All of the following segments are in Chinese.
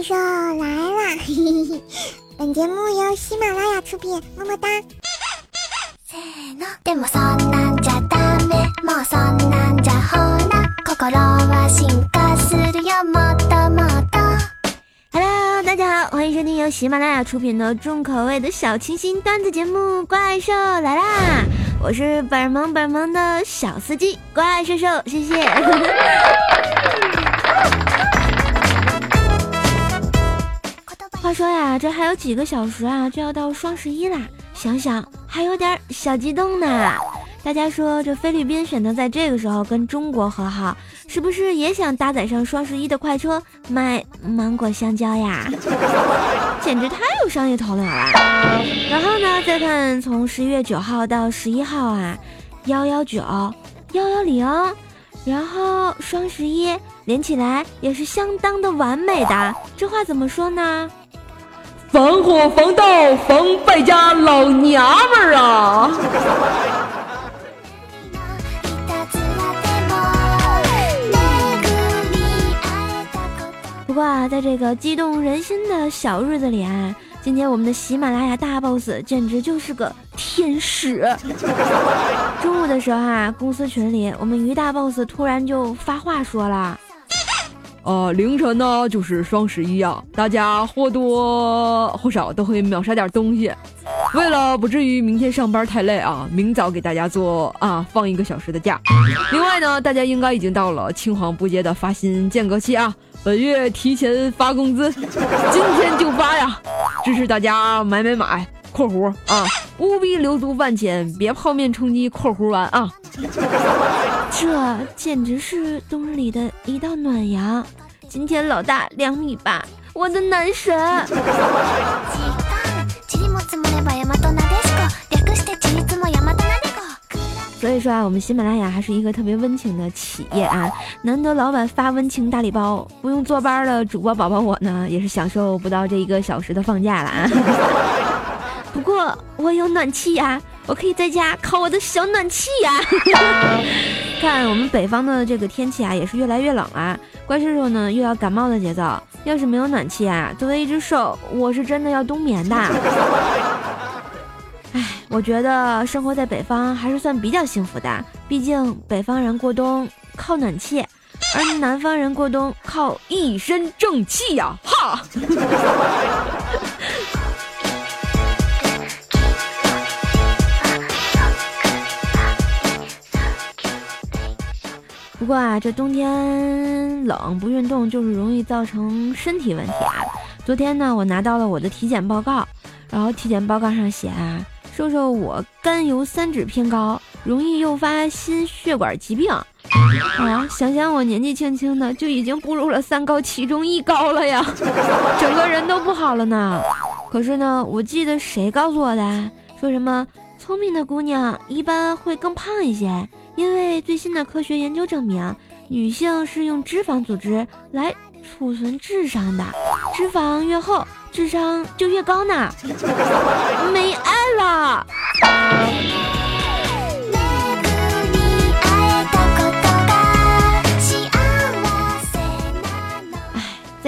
怪兽来啦！本节目由喜马拉雅出品，么么哒。Hello，大家好，欢迎收听由喜马拉雅出品的重口味的小清新段子节目《怪兽来啦》，我是本萌本萌的小司机怪兽兽，谢谢。话说呀，这还有几个小时啊，就要到双十一啦，想想还有点小激动呢。大家说，这菲律宾选择在这个时候跟中国和好，是不是也想搭载上双十一的快车卖芒果、香蕉呀？简直太有商业头脑了。然后呢，再看从十一月九号到十一号啊，幺幺九、幺幺零，然后双十一连起来也是相当的完美的。这话怎么说呢？防火防盗防败家老娘们儿啊！不过啊，在这个激动人心的小日子里啊，今天我们的喜马拉雅大 boss 简直就是个天使。中午的时候啊，公司群里我们于大 boss 突然就发话说了。呃，凌晨呢就是双十一啊，大家或多或少都会秒杀点东西。为了不至于明天上班太累啊，明早给大家做啊放一个小时的假。另外呢，大家应该已经到了青黄不接的发薪间隔期啊，本月提前发工资，今天就发呀！支持大家买买买（括弧啊），务必留足饭钱，别泡面充饥（括弧完啊）。这简直是冬日里的一道暖阳。今天老大两米八，我的男神。所以说啊，我们喜马拉雅还是一个特别温情的企业啊，难得老板发温情大礼包，不用坐班的主播宝宝我呢，也是享受不到这一个小时的放假了啊。不过我有暖气呀，我可以在家烤我的小暖气呀。看我们北方的这个天气啊，也是越来越冷啊，怪兽兽呢又要感冒的节奏。要是没有暖气啊，作为一只兽，我是真的要冬眠的。唉，我觉得生活在北方还是算比较幸福的，毕竟北方人过冬靠暖气，而南方人过冬靠一身正气呀！哈。不过啊，这冬天冷不运动就是容易造成身体问题啊。昨天呢，我拿到了我的体检报告，然后体检报告上写啊，说说我甘油三酯偏高，容易诱发心血管疾病。啊，想想我年纪轻轻的就已经步入了三高其中一高了呀，整个人都不好了呢。可是呢，我记得谁告诉我的，说什么聪明的姑娘一般会更胖一些。因为最新的科学研究证明，女性是用脂肪组织来储存智商的，脂肪越厚，智商就越高呢。没爱了。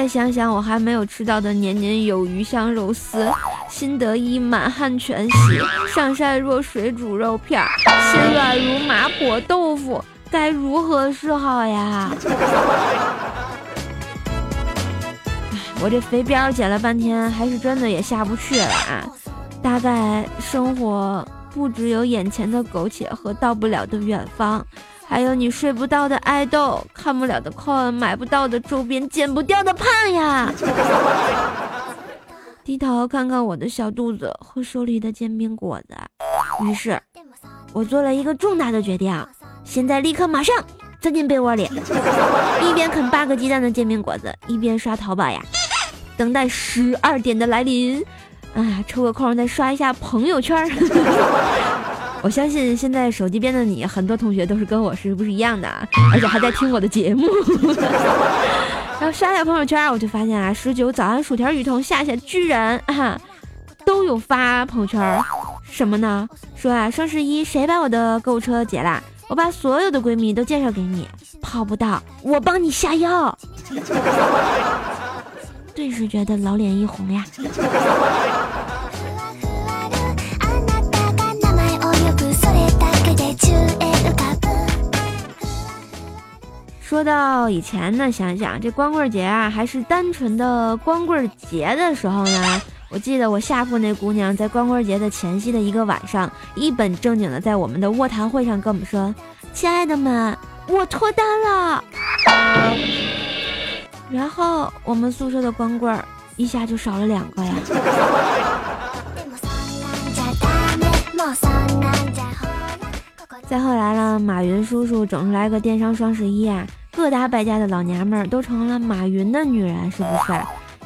再想想我还没有吃到的年年有余香肉丝。心得意满汉全席，上善若水煮肉片，心软如麻婆豆腐，该如何是好呀？我这肥膘减了半天，还是真的也下不去了啊！大概生活不只有眼前的苟且和到不了的远方，还有你睡不到的爱豆，看不了的困，买不到的周边，减不掉的胖呀！低头看看我的小肚子和手里的煎饼果子，于是，我做了一个重大的决定：现在立刻马上钻进被窝里，一边啃八个鸡蛋的煎饼果子，一边刷淘宝呀，等待十二点的来临。哎，抽个空再刷一下朋友圈。我相信现在手机边的你，很多同学都是跟我是不是一样的，而且还在听我的节目。然后刷下朋友圈，我就发现啊，十九早安薯条雨桐夏夏居然啊都有发朋友圈，什么呢？说啊双十一谁把我的购物车结了？我把所有的闺蜜都介绍给你，泡不到我帮你下药。顿时觉得老脸一红呀。说到以前呢，想想这光棍节啊，还是单纯的光棍节的时候呢，我记得我下铺那姑娘在光棍节的前夕的一个晚上，一本正经的在我们的卧谈会上跟我们说：“亲爱的们，我脱单了。”然后我们宿舍的光棍儿一下就少了两个呀。再后来呢，马云叔叔整出来个电商双十一啊。各大败家的老娘们儿都成了马云的女人，是不是？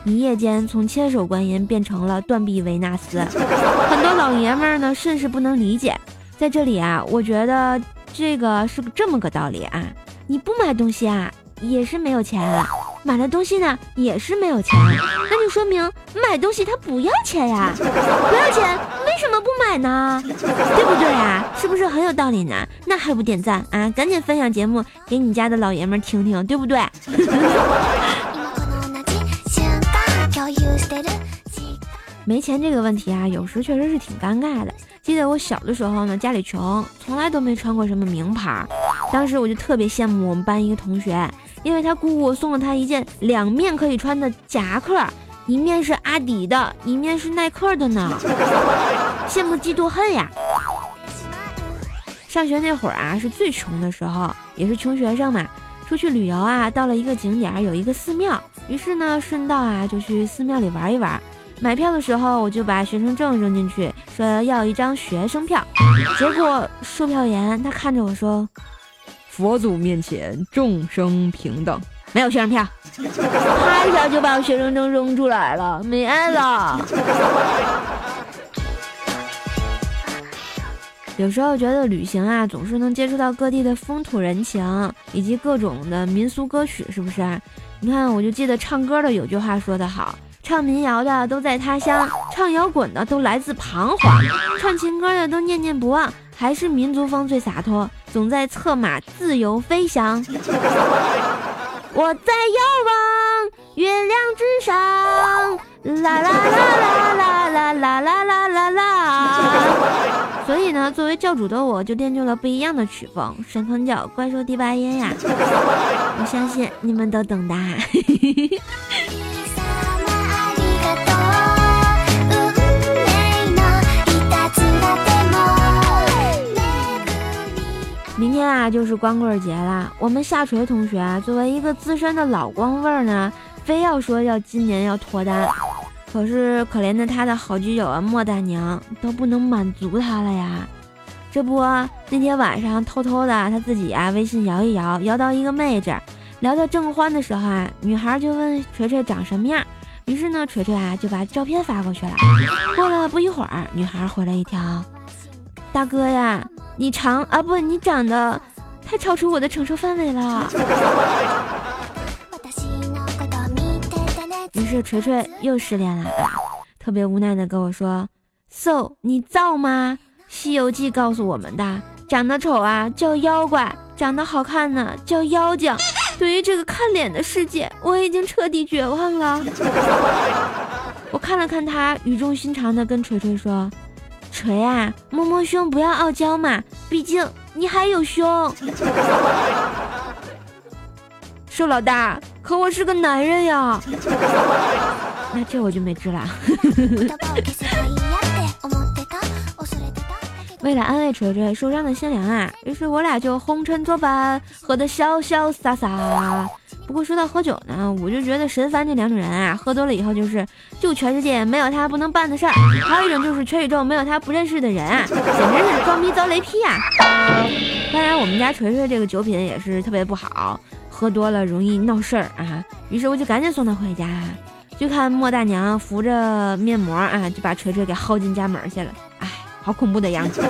一夜间从千手观音变成了断臂维纳斯，很多老爷们儿呢甚是不能理解。在这里啊，我觉得这个是这么个道理啊，你不买东西啊也是没有钱，买了东西呢也是没有钱，那就说明买东西它不要钱呀，不要钱。为什么不买呢？对不对啊？是不是很有道理呢？那还不点赞啊？赶紧分享节目给你家的老爷们听听，对不对？没钱这个问题啊，有时确实是挺尴尬的。记得我小的时候呢，家里穷，从来都没穿过什么名牌。当时我就特别羡慕我们班一个同学，因为他姑姑送了他一件两面可以穿的夹克。一面是阿迪的，一面是耐克的呢，羡慕嫉妒恨呀！上学那会儿啊，是最穷的时候，也是穷学生嘛。出去旅游啊，到了一个景点，有一个寺庙，于是呢，顺道啊就去寺庙里玩一玩。买票的时候，我就把学生证扔进去，说要一张学生票。结果售票员他看着我说：“佛祖面前众生平等。”没有学生票，啪一下就把我学生证扔出来了，没爱了。有时候觉得旅行啊，总是能接触到各地的风土人情，以及各种的民俗歌曲，是不是？你看，我就记得唱歌的有句话说得好：唱民谣的都在他乡，唱摇滚的都来自彷徨，唱情歌的都念念不忘，还是民族风最洒脱，总在策马自由飞翔。我在遥望月亮之上，啦啦啦啦啦啦啦啦啦啦啦。所以呢，作为教主的我，就练就了不一样的曲风——神坑教怪兽第八音呀。我相信你们都懂的。那，就是光棍节了。我们下垂同学啊，作为一个资深的老光棍呢，非要说要今年要脱单，可是可怜的他的好基友啊，莫大娘都不能满足他了呀。这不，那天晚上偷偷的他自己啊，微信摇一摇，摇到一个妹子，聊得正欢的时候啊，女孩就问锤锤长什么样，于是呢，锤锤啊就把照片发过去了。过了不一会儿，女孩回了一条：“大哥呀。”你长啊不，你长得太超出我的承受范围了。于是锤锤又失恋了，特别无奈的跟我说：“So，你造吗？《西游记》告诉我们的，长得丑啊叫妖怪，长得好看呢叫妖精。对于这个看脸的世界，我已经彻底绝望了。”我看了看他，语重心长的跟锤锤说。锤啊，摸摸胸，不要傲娇嘛，毕竟你还有胸。瘦老大，可我是个男人呀。那这我就没治了。为了安慰锤锤受伤的心灵啊，于是我俩就红尘作伴，喝得潇潇洒洒。不过说到喝酒呢，我就觉得神凡这两种人啊，喝多了以后就是就全世界没有他不能办的事儿，还有一种就是全宇宙没有他不认识的人啊，简直是装逼遭雷劈啊！当然，我们家锤锤这个酒品也是特别不好，喝多了容易闹事儿啊。于是我就赶紧送他回家，就看莫大娘扶着面膜啊，就把锤锤给薅进家门去了。哎，好恐怖的样子！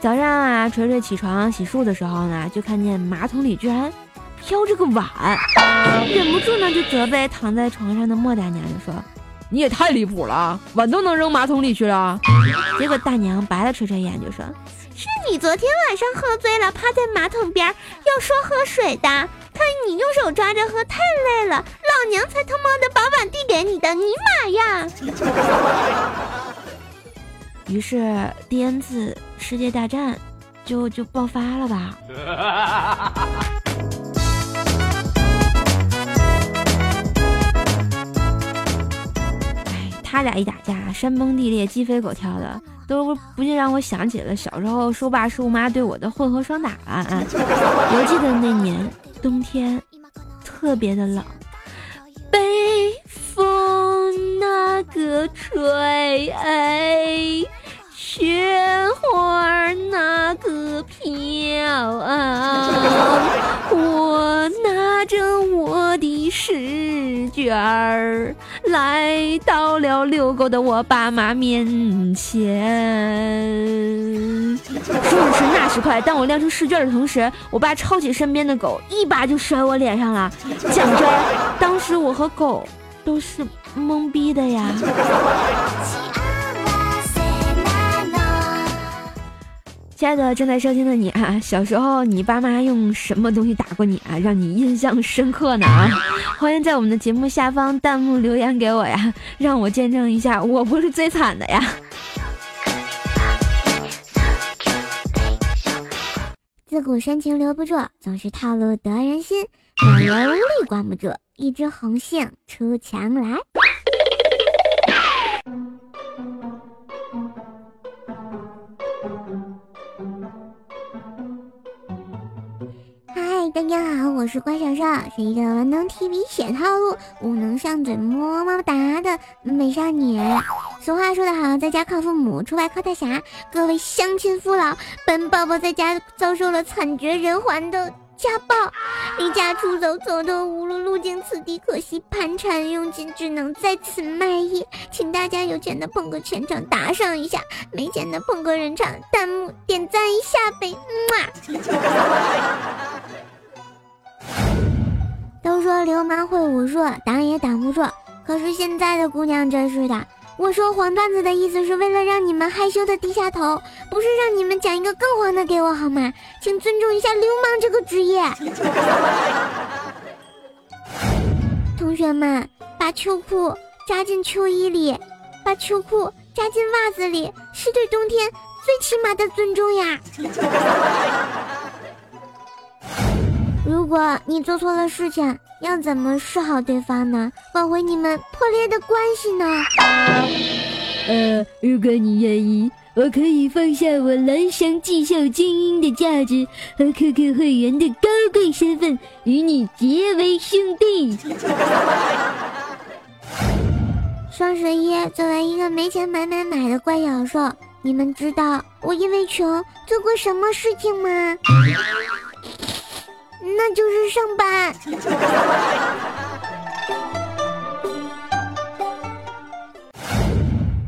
早上啊，锤锤起床洗漱的时候呢，就看见马桶里居然。挑着个碗，忍不住呢就责备躺在床上的莫大娘，就说：“你也太离谱了，碗都能扔马桶里去了。”结果大娘白了锤锤一眼，就说：“是你昨天晚上喝醉了，趴在马桶边要说喝水的，看你用手抓着喝太累了，老娘才他妈的把碗递给你的，尼玛呀！于是第 N 次世界大战就就爆发了吧。他俩一打架，山崩地裂，鸡飞狗跳的，都不禁让我想起了小时候叔爸叔妈对我的混合双打啊！犹记得那年冬天特别的冷，北风那个吹，哎。雪花那个飘啊，我拿着我的试卷儿来到了遛狗的我爸妈面前。说时迟，那时快，当我亮出试卷的同时，我爸抄起身边的狗，一把就甩我脸上了。讲真，当时我和狗都是懵逼的呀。亲爱的正在收听的你啊，小时候你爸妈用什么东西打过你啊，让你印象深刻呢啊？欢迎在我们的节目下方弹幕留言给我呀，让我见证一下，我不是最惨的呀。自古深情留不住，总是套路得人心，两人无力关不住，一枝红杏出墙来。大家好，我是关小少，是一个文能提笔写套路，武能上嘴么么哒的美少女。俗话说得好，在家靠父母，出外靠大侠。各位乡亲父老，本宝宝在家遭受了惨绝人寰的家暴，离家出走，走投无路，路经此地，可惜盘缠用尽，只能在此卖艺。请大家有钱的捧个全场打赏一下，没钱的捧个人场弹幕点赞一下呗，么。都说流氓会武术，挡也挡不住。可是现在的姑娘真是的，我说黄段子的意思是为了让你们害羞的低下头，不是让你们讲一个更黄的给我好吗？请尊重一下流氓这个职业。同学们，把秋裤扎进秋衣里，把秋裤扎进袜子里，是对冬天最起码的尊重呀。如果你做错了事情，要怎么示好对方呢？挽回你们破裂的关系呢？呃，如果你愿意，我可以放下我蓝翔技校精英的价值和 QQ 会员的高贵身份，与你结为兄弟。双十一，作为一个没钱买买买的怪小兽，你们知道我因为穷做过什么事情吗？那就是上班。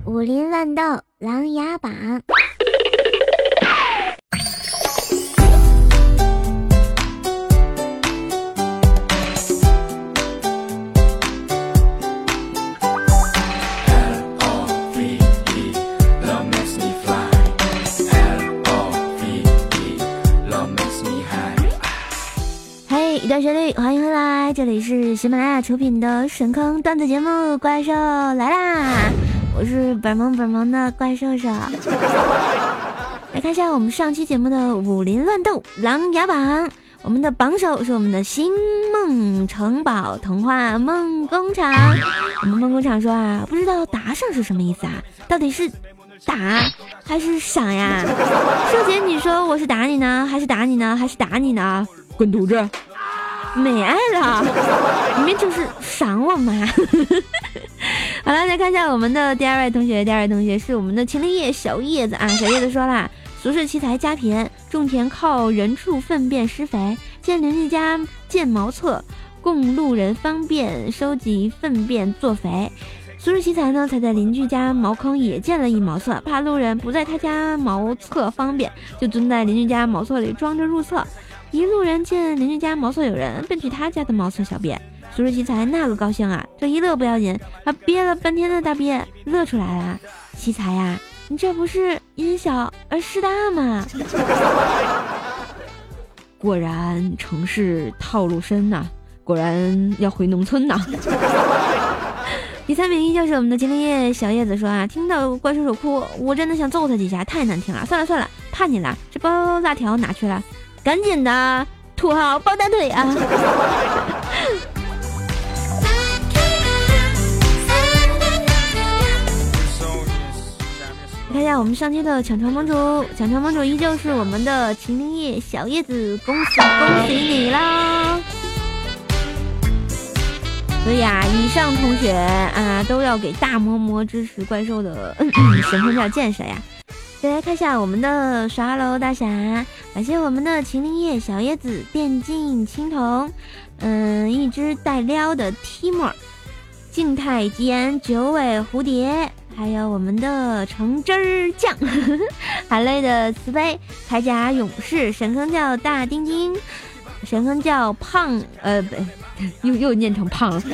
武林乱斗，琅琊榜。这里是喜马拉雅出品的神坑段子节目《怪兽来啦》，我是本萌本萌的怪兽兽。来看一下我们上期节目的武林乱斗琅琊榜，我们的榜首是我们的星梦城堡童话梦工厂。我们梦工厂说啊，不知道打赏是什么意思啊？到底是打还是赏呀？秀姐，你说我是打你呢，还是打你呢，还是打你呢？滚犊子！没爱了，明明就是赏我嘛。好了，再看一下我们的第二位同学，第二位同学是我们的秦林叶小叶子啊。小叶子说啦：俗世奇才家贫，种田靠人畜粪便施肥，见邻居家建茅厕，供路人方便收集粪便做肥。俗世奇才呢，才在邻居家茅坑也建了一茅厕，怕路人不在他家茅厕方便，就蹲在邻居家茅厕里装着入厕。一路人见邻居家茅厕有人，便去他家的茅厕小便。俗世奇才那个高兴啊！这一乐不要紧，他憋了半天的大便乐出来了。奇才呀，你这不是因小而失大吗？果然城市套路深呐，果然要回农村呐。第三名依旧是我们的精灵叶小叶子说啊，听到怪叔叔哭，我真的想揍他几下，太难听了。算了算了，怕你了。这包辣条哪去了？赶紧的，土豪抱大腿啊！看一下我们上期的抢床盟主，抢床盟主依旧是我们的秦灵叶小叶子，恭喜恭喜你啦！所以啊，以上同学啊都要给大嬷嬷支持怪兽的神坑教建设呀！再来看一下我们的刷楼大侠，感谢我们的秦林叶小叶子电竞青铜，嗯，一只带撩的 Timo，静态吉言九尾蝴蝶，还有我们的橙汁儿酱，含泪的慈悲铠甲勇士神坑叫大丁丁，神坑叫胖呃不。又又念成胖了，神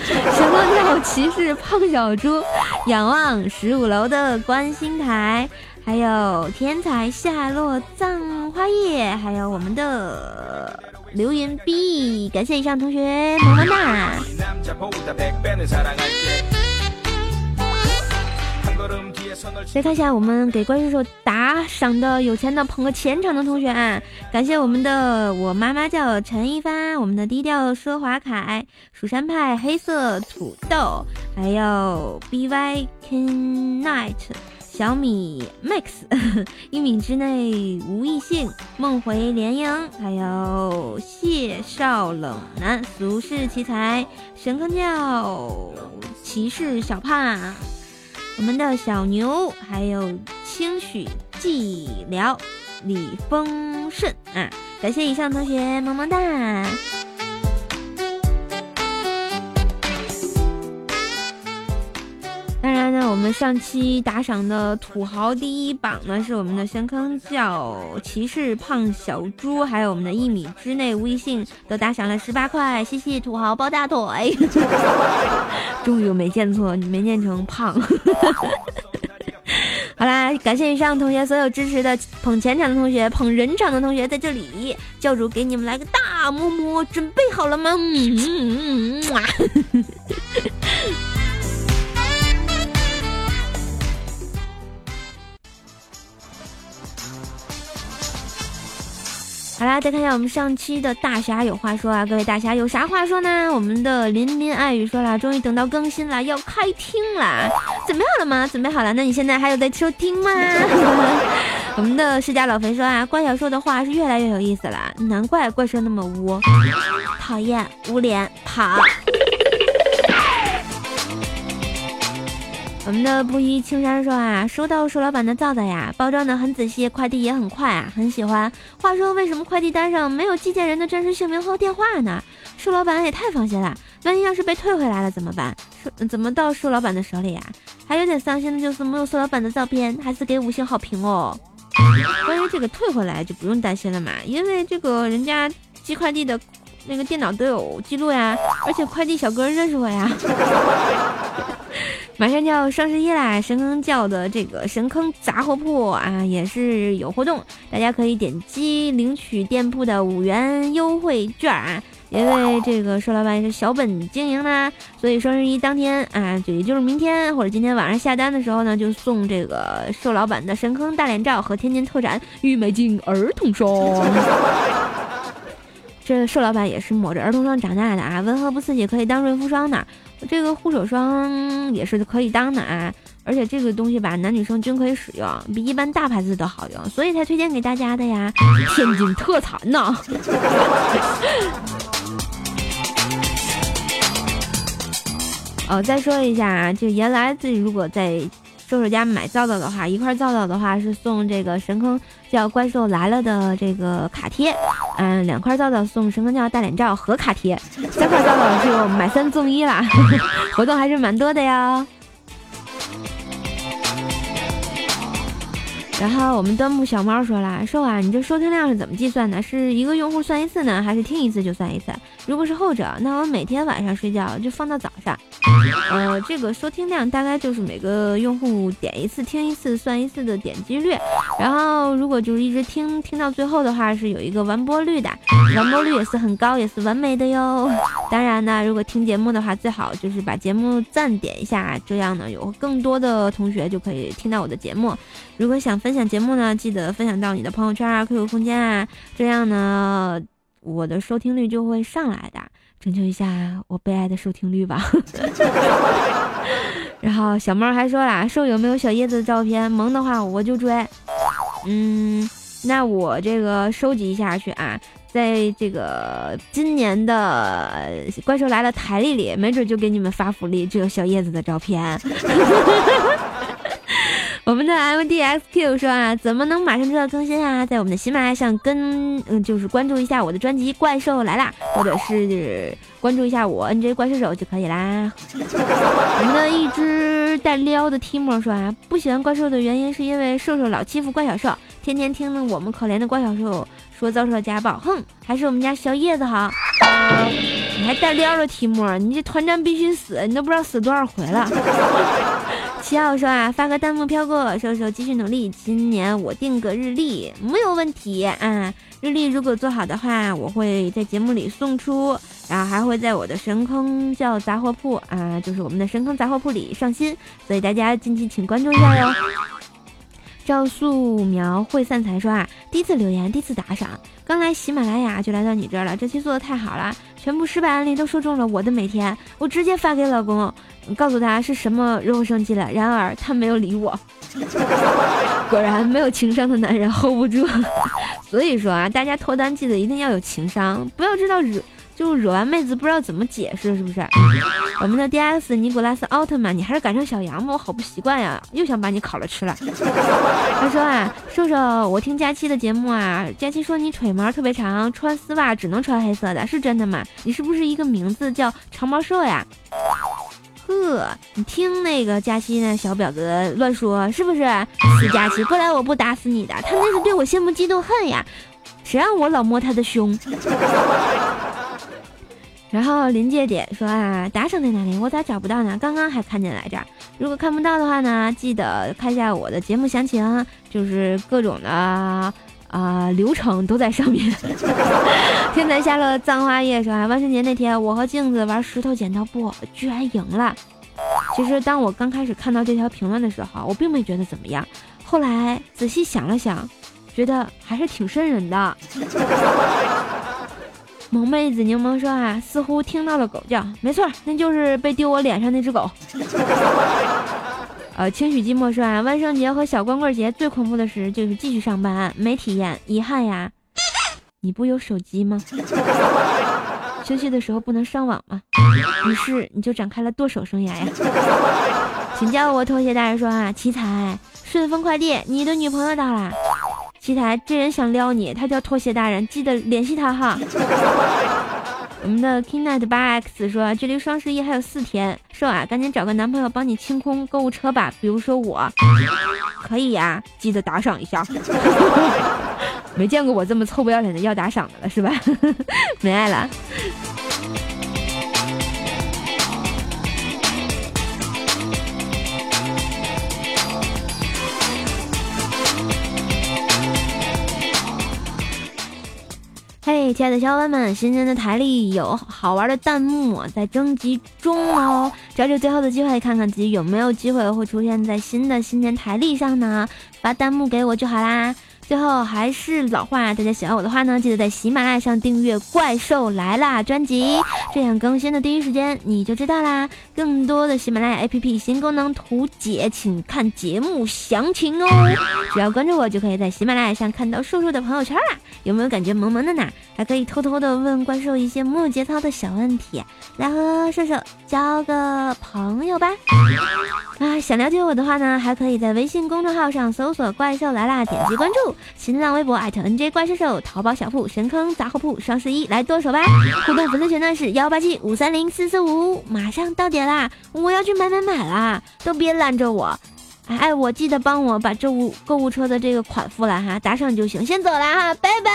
坑叫骑士胖小猪，仰望十五楼的观星台，还有天才下落葬花叶，还有我们的流云 B，感谢以上同学，么么哒。再看一下我们给怪兽兽打赏的有钱的捧个钱场的同学啊，感谢我们的我妈妈叫陈一帆，我们的低调奢华凯，蜀山派黑色土豆，还有 B Y Ken Night，小米 Max，一米之内无异性，梦回连营，还有谢少冷男，俗世奇才，神坑教骑士小胖。我们的小牛，还有清许寂寥，李丰顺啊，感谢以上同学，么么哒。我们上期打赏的土豪第一榜呢，是我们的深坑教骑士胖小猪，还有我们的一米之内微信都打赏了十八块，谢谢土豪抱大腿。终于没见错，你没念成胖。好啦，感谢以上同学所有支持的捧钱场的同学、捧人场的同学，在这里教主给你们来个大么么，准备好了吗？嗯嗯嗯好啦，再看一下我们上期的大侠有话说啊，各位大侠有啥话说呢？我们的林林爱语说了，终于等到更新了，要开听了，准备好了吗？准备好了，那你现在还有在收听吗？我们的世家老肥说啊，怪小说的话是越来越有意思了，难怪怪兽那么污，讨厌，捂脸跑。我们的布衣青山说啊，收到舒老板的皂皂呀，包装的很仔细，快递也很快啊，很喜欢。话说为什么快递单上没有寄件人的真实姓名和电话呢？舒老板也太放心了，万一要是被退回来了怎么办？怎么到舒老板的手里呀？还有点伤心的就是没有舒老板的照片，还是给五星好评哦。关于这个退回来就不用担心了嘛，因为这个人家寄快递的那个电脑都有记录呀，而且快递小哥认识我呀。马上就要双十一啦，神坑教的这个神坑杂货铺啊，也是有活动，大家可以点击领取店铺的五元优惠券啊。因为这个瘦老板是小本经营呢，所以双十一当天啊，就也就是明天或者今天晚上下单的时候呢，就送这个瘦老板的神坑大脸照和天津特产玉美净儿童霜。这瘦老板也是抹着儿童霜长大的啊，温和不刺激，可以当润肤霜呢。这个护手霜也是可以当的啊，而且这个东西吧，男女生均可以使用，比一般大牌子都好用，所以才推荐给大家的呀。天津特产呢！哦，再说一下啊，就原来自己如果在兽兽家买皂皂的话，一块皂皂的话是送这个神坑叫怪兽来了的这个卡贴，嗯，两块皂皂送神坑叫大脸照和卡贴，三块皂皂就买三送一啦，活动还是蛮多的呀。然后我们端木小猫说了，兽啊，你这收听量是怎么计算的？是一个用户算一次呢，还是听一次就算一次？如果是后者，那我每天晚上睡觉就放到早上，呃，这个收听量大概就是每个用户点一次听一次算一次的点击率，然后如果就是一直听听到最后的话，是有一个完播率的，完播率也是很高，也是完美的哟。当然呢，如果听节目的话，最好就是把节目赞点一下，这样呢有更多的同学就可以听到我的节目。如果想分享节目呢，记得分享到你的朋友圈啊、QQ 空间啊，这样呢我的收听率就会上来的。拯救一下我悲哀的收听率吧。然后小猫还说啦，瘦有没有小叶子的照片？萌的话我就追。嗯，那我这个收集一下去啊，在这个今年的怪兽来了台历里，没准就给你们发福利，这个小叶子的照片。我们的 M D X Q 说啊，怎么能马上知道更新啊？在我们的喜马拉雅上跟嗯，就是关注一下我的专辑《怪兽来啦》，或者是关注一下我 N J 怪兽手就可以啦。我们的一只带撩的 Timo 说啊，不喜欢怪兽的原因是因为兽兽老欺负怪小兽，天天听着我们可怜的怪小兽说遭受了家暴，哼，还是我们家小叶子好。你还带撩的 Timo，你这团战必须死，你都不知道死多少回了。七号说啊，发个弹幕飘过，瘦瘦继续努力。今年我定个日历，没有问题啊。日历如果做好的话，我会在节目里送出，然后还会在我的神坑叫杂货铺啊，就是我们的神坑杂货铺里上新，所以大家近期请关注一下哟。赵素描会散财说啊，第一次留言，第一次打赏，刚来喜马拉雅就来到你这儿了，这期做的太好了，全部失败案例都说中了我的每天，我直接发给老公，告诉他是什么惹我生气了，然而他没有理我，果然没有情商的男人 hold 不住，所以说啊，大家脱单记得一定要有情商，不要知道惹。就惹完妹子不知道怎么解释，是不是？我们的 D X 尼古拉斯奥特曼，你还是改成小羊吧，我好不习惯呀，又想把你烤了吃了。他说啊，瘦瘦，我听佳期的节目啊，佳期说你腿毛特别长，穿丝袜只能穿黑色的，是真的吗？你是不是一个名字叫长毛兽呀？呵，你听那个佳期那小婊子乱说，是不是？死佳期，过来我不打死你的，他那是对我羡慕嫉妒恨呀，谁让我老摸他的胸？然后临界点说啊，打赏在哪里？我咋找不到呢？刚刚还看见来着。如果看不到的话呢，记得看一下我的节目详情，就是各种的啊流程都在上面。天才下了葬花夜说啊，万圣节那天我和镜子玩石头剪刀布，居然赢了。其实当我刚开始看到这条评论的时候，我并没觉得怎么样。后来仔细想了想，觉得还是挺瘆人的。萌妹子柠檬说啊，似乎听到了狗叫，没错，那就是被丢我脸上那只狗。呃，轻许寂寞说啊，万圣节和小光棍节最恐怖的事就是继续上班没体验，遗憾呀。你不有手机吗？休息的时候不能上网吗？于是你就展开了剁手生涯呀。请叫我拖鞋大人说啊，奇才，顺丰快递，你的女朋友到啦。奇才，这人想撩你，他叫拖鞋大人，记得联系他哈。我们的 King Night 八 X 说，距离双十一还有四天，瘦啊，赶紧找个男朋友帮你清空购物车吧，比如说我，可以呀，记得打赏一下。没见过我这么臭不要脸的要打赏的了是吧？没爱了。亲爱的小伙伴们，新年的台历有好玩的弹幕在征集中哦，抓住最后的机会，看看自己有没有机会会出现在新的新年台历上呢？发弹幕给我就好啦。最后还是老话，大家喜欢我的话呢，记得在喜马拉雅上订阅《怪兽来啦》专辑，这样更新的第一时间你就知道啦。更多的喜马拉雅 APP 新功能图解，请看节目详情哦。只要关注我，就可以在喜马拉雅上看到瘦瘦的朋友圈啦。有没有感觉萌萌的呢？还可以偷偷的问怪兽一些没有节操的小问题，来和瘦瘦交个朋友吧。啊，想了解我的话呢，还可以在微信公众号上搜索“怪兽来啦”，点击关注。新浪微博艾特 NJ 怪兽手，淘宝小铺神坑杂货铺，双十一来剁手吧！互动粉丝群呢是幺八七五三零四四五，马上到点啦，我要去买买买啦，都别拦着我！哎，我记得帮我把这物购物车的这个款付了哈，打赏就行，先走了哈，拜拜。